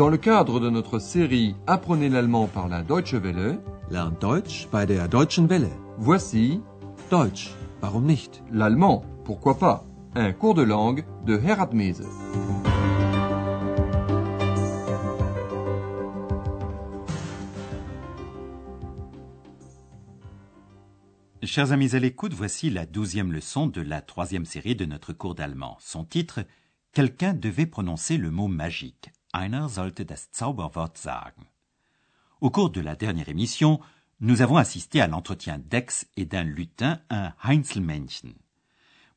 Dans le cadre de notre série Apprenez l'allemand par la Deutsche Welle, Lernt Deutsch bei der Deutschen Welle. voici Deutsch, warum nicht? l'allemand, pourquoi pas, un cours de langue de Herat Mese. Chers amis à l'écoute, voici la douzième leçon de la troisième série de notre cours d'allemand. Son titre Quelqu'un devait prononcer le mot magique. Einer sollte das Zauberwort sagen. Au cours de la dernière émission, nous avons assisté à l'entretien d'Ex et d'un lutin, un Heinzelmännchen.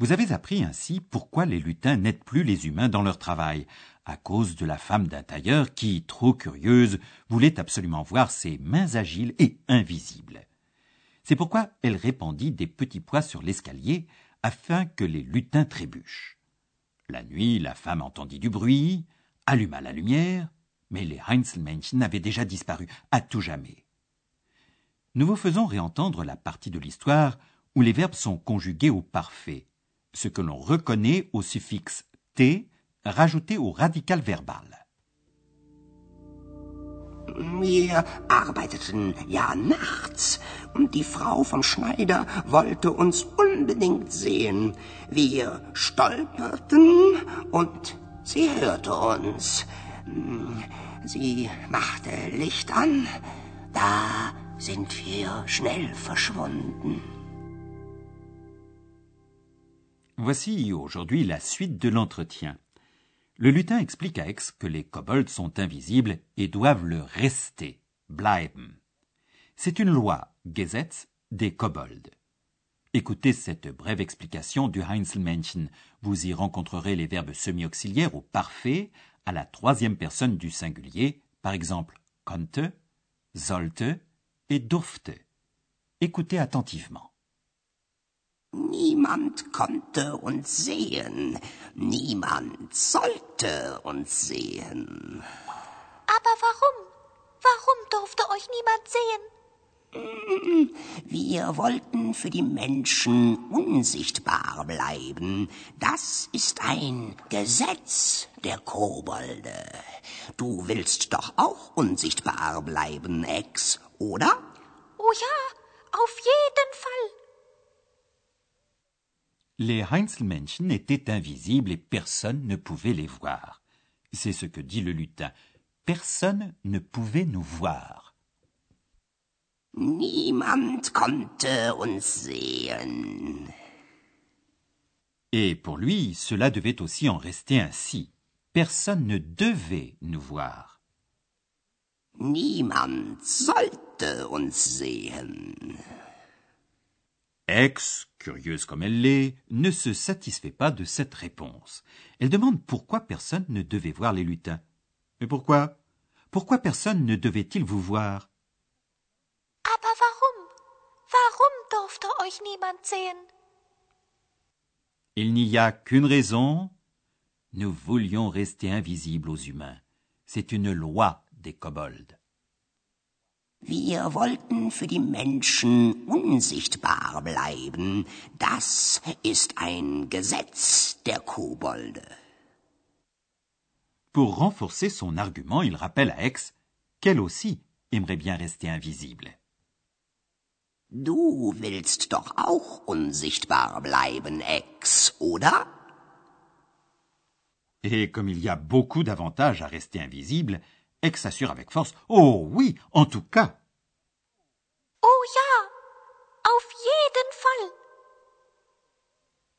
Vous avez appris ainsi pourquoi les lutins n'aident plus les humains dans leur travail, à cause de la femme d'un tailleur qui, trop curieuse, voulait absolument voir ses mains agiles et invisibles. C'est pourquoi elle répandit des petits pois sur l'escalier afin que les lutins trébuchent. La nuit, la femme entendit du bruit, alluma la lumière, mais les Heinzelmännchen avaient déjà disparu à tout jamais. Nous vous faisons réentendre la partie de l'histoire où les verbes sont conjugués au parfait, ce que l'on reconnaît au suffixe t rajouté au radical verbal. Wir arbeiteten ja nachts und die Frau vom Schneider wollte uns unbedingt sehen. Wir stolperten und sie hörte uns. Sie machte Licht an. Da sind wir schnell verschwunden. Voici aujourd'hui la suite de l'entretien. Le lutin explique à Aix que les kobolds sont invisibles et doivent le rester, bleiben. C'est une loi, Gesetz, des kobolds. Écoutez cette brève explication du Heinzelmännchen. Vous y rencontrerez les verbes semi-auxiliaires au parfait, à la troisième personne du singulier, par exemple konnte, sollte et durfte. Écoutez attentivement. Niemand konnte uns sehen. Niemand sollte uns sehen. Aber warum? Warum durfte euch niemand sehen? Wir wollten für die Menschen unsichtbar bleiben. Das ist ein Gesetz der Kobolde. Du willst doch auch unsichtbar bleiben, Ex, oder? Oh ja, auf jeden Fall. Les Heinzelmännchen étaient invisibles et personne ne pouvait les voir. C'est ce que dit le lutin. Personne ne pouvait nous voir. Niemand konnte uns sehen. Et pour lui, cela devait aussi en rester ainsi. Personne ne devait nous voir. Niemand sollte uns sehen. Ex, curieuse comme elle l'est, ne se satisfait pas de cette réponse. Elle demande pourquoi personne ne devait voir les lutins. Mais pourquoi? Pourquoi personne ne devait-il vous voir? Aber warum? Warum durfte euch niemand sehen? Il n'y a qu'une raison. Nous voulions rester invisibles aux humains. C'est une loi des kobolds. Wir wollten für die Menschen unsichtbar bleiben. Das ist ein Gesetz der Kobolde. Pour renforcer son argument, il rappelle à Aix qu'elle aussi aimerait bien rester invisible. Du willst doch auch unsichtbar bleiben, Ex, oder? Et comme il y a beaucoup d'avantages à rester invisible, Aix assure avec force Oh oui, en tout cas. Oh ja, auf jeden Fall.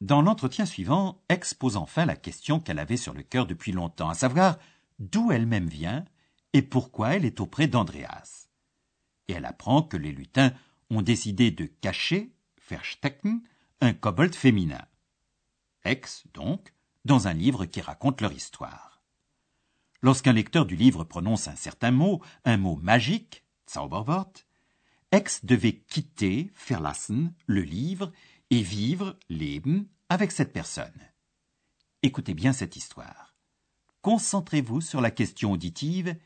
Dans l'entretien suivant, Aix pose enfin la question qu'elle avait sur le cœur depuis longtemps, à savoir d'où elle-même vient et pourquoi elle est auprès d'Andreas. Et elle apprend que les lutins ont décidé de cacher, verstecken, un kobold féminin. Ex, donc, dans un livre qui raconte leur histoire. Lorsqu'un lecteur du livre prononce un certain mot, un mot magique, Zauberwort, Ex devait quitter, verlassen, le livre et vivre, leben, avec cette personne. Écoutez bien cette histoire. Concentrez-vous sur la question auditive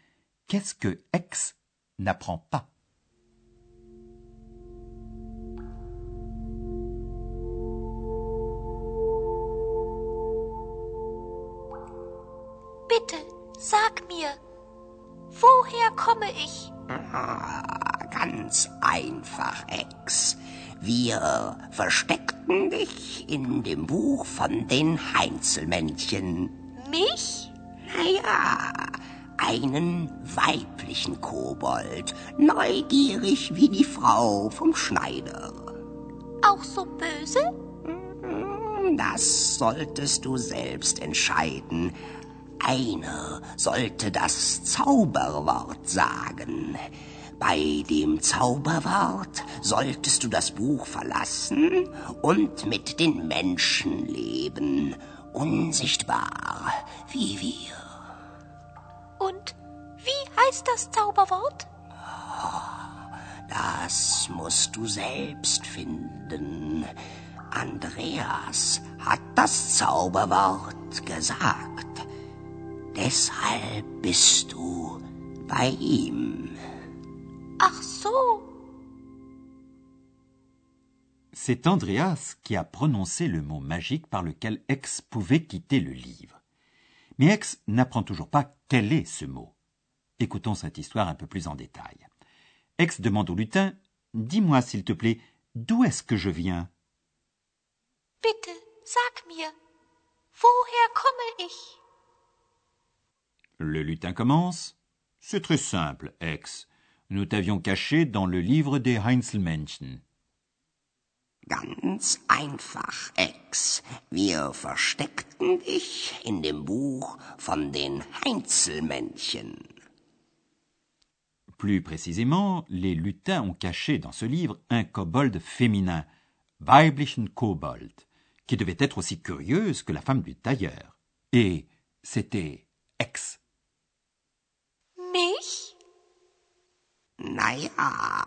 qu'est-ce que Ex n'apprend pas? Woher komme ich? Ah, ganz einfach, Ex. Wir versteckten dich in dem Buch von den Heinzelmännchen. Mich? Naja, einen weiblichen Kobold, neugierig wie die Frau vom Schneider. Auch so böse? Das solltest du selbst entscheiden. Einer sollte das Zauberwort sagen. Bei dem Zauberwort solltest du das Buch verlassen und mit den Menschen leben, unsichtbar wie wir. Und wie heißt das Zauberwort? Das musst du selbst finden. Andreas hat das Zauberwort gesagt. Deshalb bist du bei ihm. Ach so. C'est Andreas qui a prononcé le mot magique par lequel X pouvait quitter le livre. Mais X n'apprend toujours pas quel est ce mot. Écoutons cette histoire un peu plus en détail. X demande au lutin Dis-moi, s'il te plaît, d'où est-ce que je viens? Bitte, sag mir. Woher komme ich? Le lutin commence C'est très simple, X. Nous t'avions caché dans le livre des Heinzelmännchen. Ganz einfach, Ex. Wir versteckten dich in dem Buch von den Heinzelmännchen. Plus précisément, les lutins ont caché dans ce livre un kobold féminin, weiblichen Kobold, qui devait être aussi curieuse que la femme du tailleur. Et c'était Ex. Mich? Naja,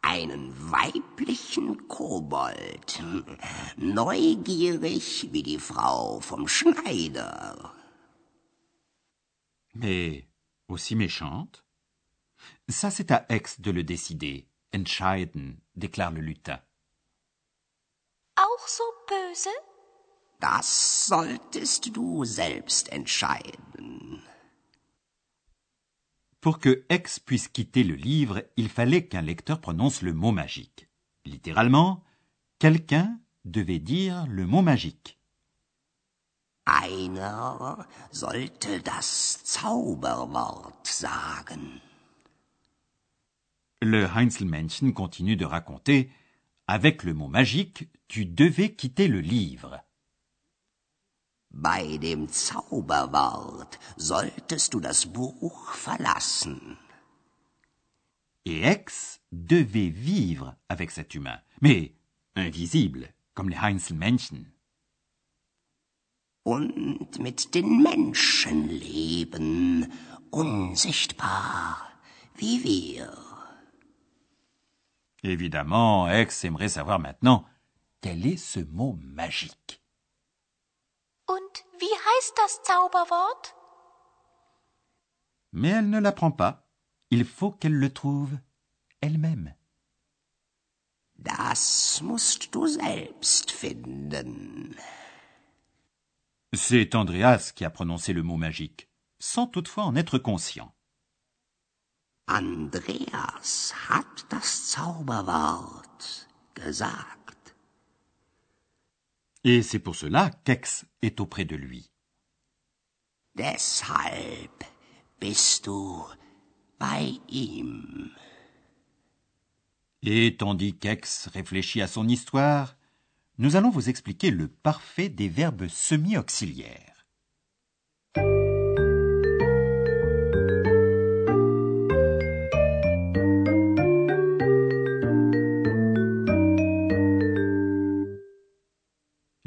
einen weiblichen Kobold. Neugierig wie die Frau vom Schneider. Mais aussi méchante Ça, c'est à Ex de le décider. Entscheiden, déclare le lutin. Auch so böse? Das solltest du selbst entscheiden. Pour que X puisse quitter le livre, il fallait qu'un lecteur prononce le mot magique. Littéralement, quelqu'un devait dire le mot magique. Einer sollte das Zauberwort sagen. Le Heinzelmännchen continue de raconter Avec le mot magique, tu devais quitter le livre. Bei dem Zauberwort solltest du das Buch verlassen. Et X devait vivre avec cet humain, mais invisible, comme les Heinzelmännchen. Und mit den Menschen leben, unsichtbar wie wir. Évidemment, X aimerait savoir maintenant quel est ce mot magique. Und wie heißt das Zauberwort? Mais elle ne l'apprend pas. Il faut qu'elle le trouve elle-même. Das musst du selbst finden. C'est Andreas qui a prononcé le mot magique, sans toutefois en être conscient. Andreas hat das Zauberwort gesagt. Et c'est pour cela qu'Ex est auprès de lui. Deshalb bist du bei ihm. Et tandis qu'Ex réfléchit à son histoire, nous allons vous expliquer le parfait des verbes semi-auxiliaires.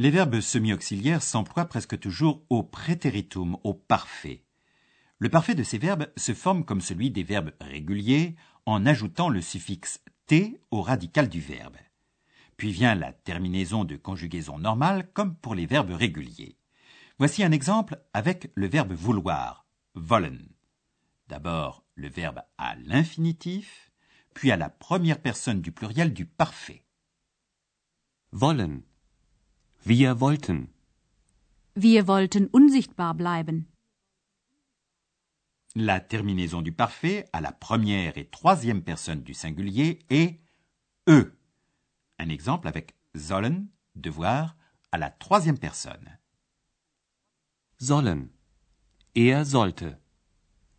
Les verbes semi-auxiliaires s'emploient presque toujours au préteritum, au parfait. Le parfait de ces verbes se forme comme celui des verbes réguliers en ajoutant le suffixe t au radical du verbe. Puis vient la terminaison de conjugaison normale comme pour les verbes réguliers. Voici un exemple avec le verbe vouloir, wollen. D'abord le verbe à l'infinitif, puis à la première personne du pluriel du parfait. Wollen. Wir wollten. Wir wollten unsichtbar bleiben. La terminaison du parfait à la première et troisième personne du singulier est e. Un exemple avec sollen, devoir, à la troisième personne. Sollen. Er sollte.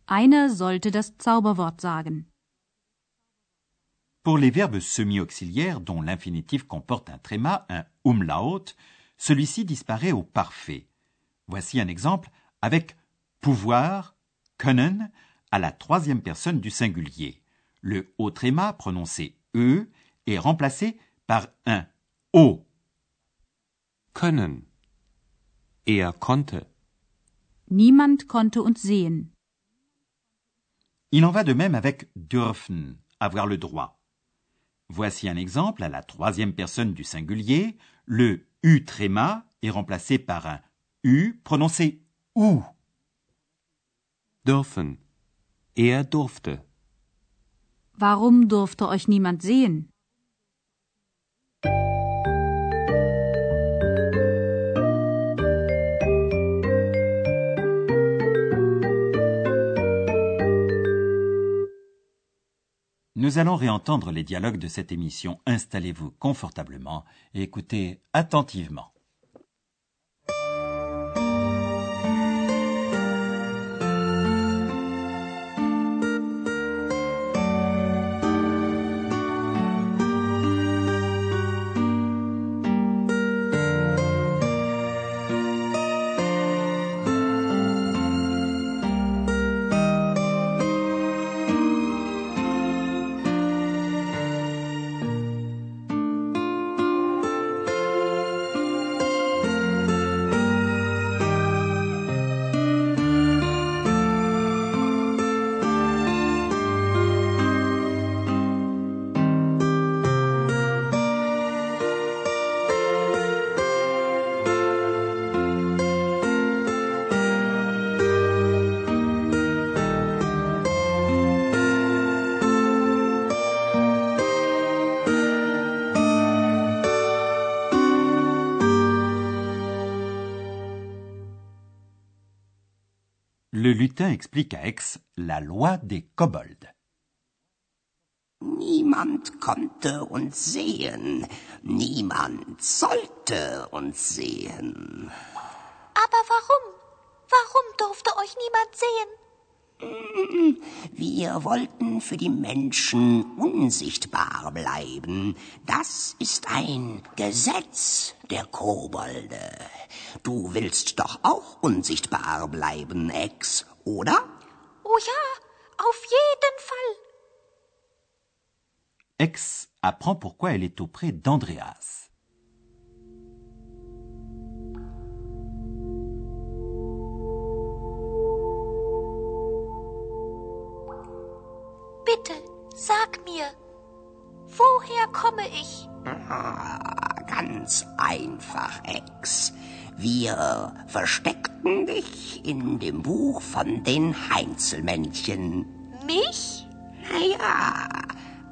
Einer sollte das Zauberwort sagen. Pour les verbes semi-auxiliaires dont l'infinitif comporte un tréma, un umlaut, celui-ci disparaît au parfait. Voici un exemple avec pouvoir, können, à la troisième personne du singulier. Le haut tréma prononcé e est remplacé par un o. Können. Er konnte. Niemand konnte uns sehen. Il en va de même avec dürfen, avoir le droit. Voici un exemple à la troisième personne du singulier. Le u tréma est remplacé par un u prononcé ou. Dürfen. Er durfte. Warum durfte euch niemand sehen? Nous allons réentendre les dialogues de cette émission. Installez-vous confortablement et écoutez attentivement. Lutin explique à Aix la loi des kobolds. Niemand konnte uns sehen, niemand sollte uns sehen. Aber warum? Warum durfte euch niemand sehen? Wir wollten für die Menschen unsichtbar bleiben. Das ist ein Gesetz der Kobolde. Du willst doch auch unsichtbar bleiben, Ex, oder? Oh ja, auf jeden Fall. Aix apprend pourquoi elle est auprès d'Andreas. Bitte, sag mir, woher komme ich? Ah, ganz einfach, Ex. Wir versteckten dich in dem Buch von den Heinzelmännchen. Mich? Naja,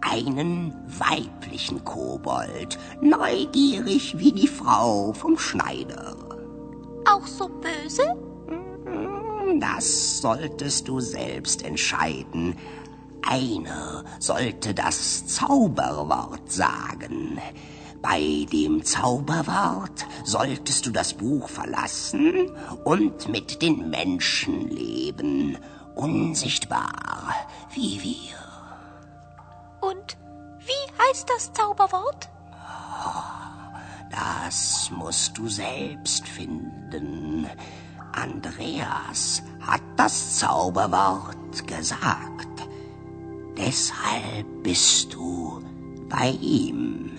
einen weiblichen Kobold, neugierig wie die Frau vom Schneider. Auch so böse? Das solltest du selbst entscheiden. Einer sollte das Zauberwort sagen. Bei dem Zauberwort solltest du das Buch verlassen und mit den Menschen leben, unsichtbar wie wir. Und wie heißt das Zauberwort? Das musst du selbst finden. Andreas hat das Zauberwort gesagt. Deshalb bist du bei ihm.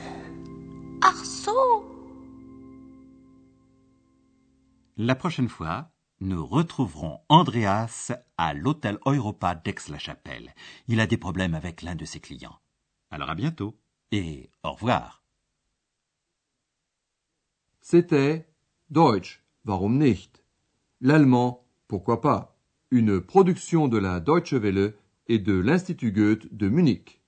La prochaine fois, nous retrouverons Andreas à l'hôtel Europa d'Aix-la-Chapelle. Il a des problèmes avec l'un de ses clients. Alors à bientôt et au revoir. C'était Deutsch, warum nicht? L'allemand, pourquoi pas? Une production de la Deutsche Welle et de l'Institut Goethe de Munich.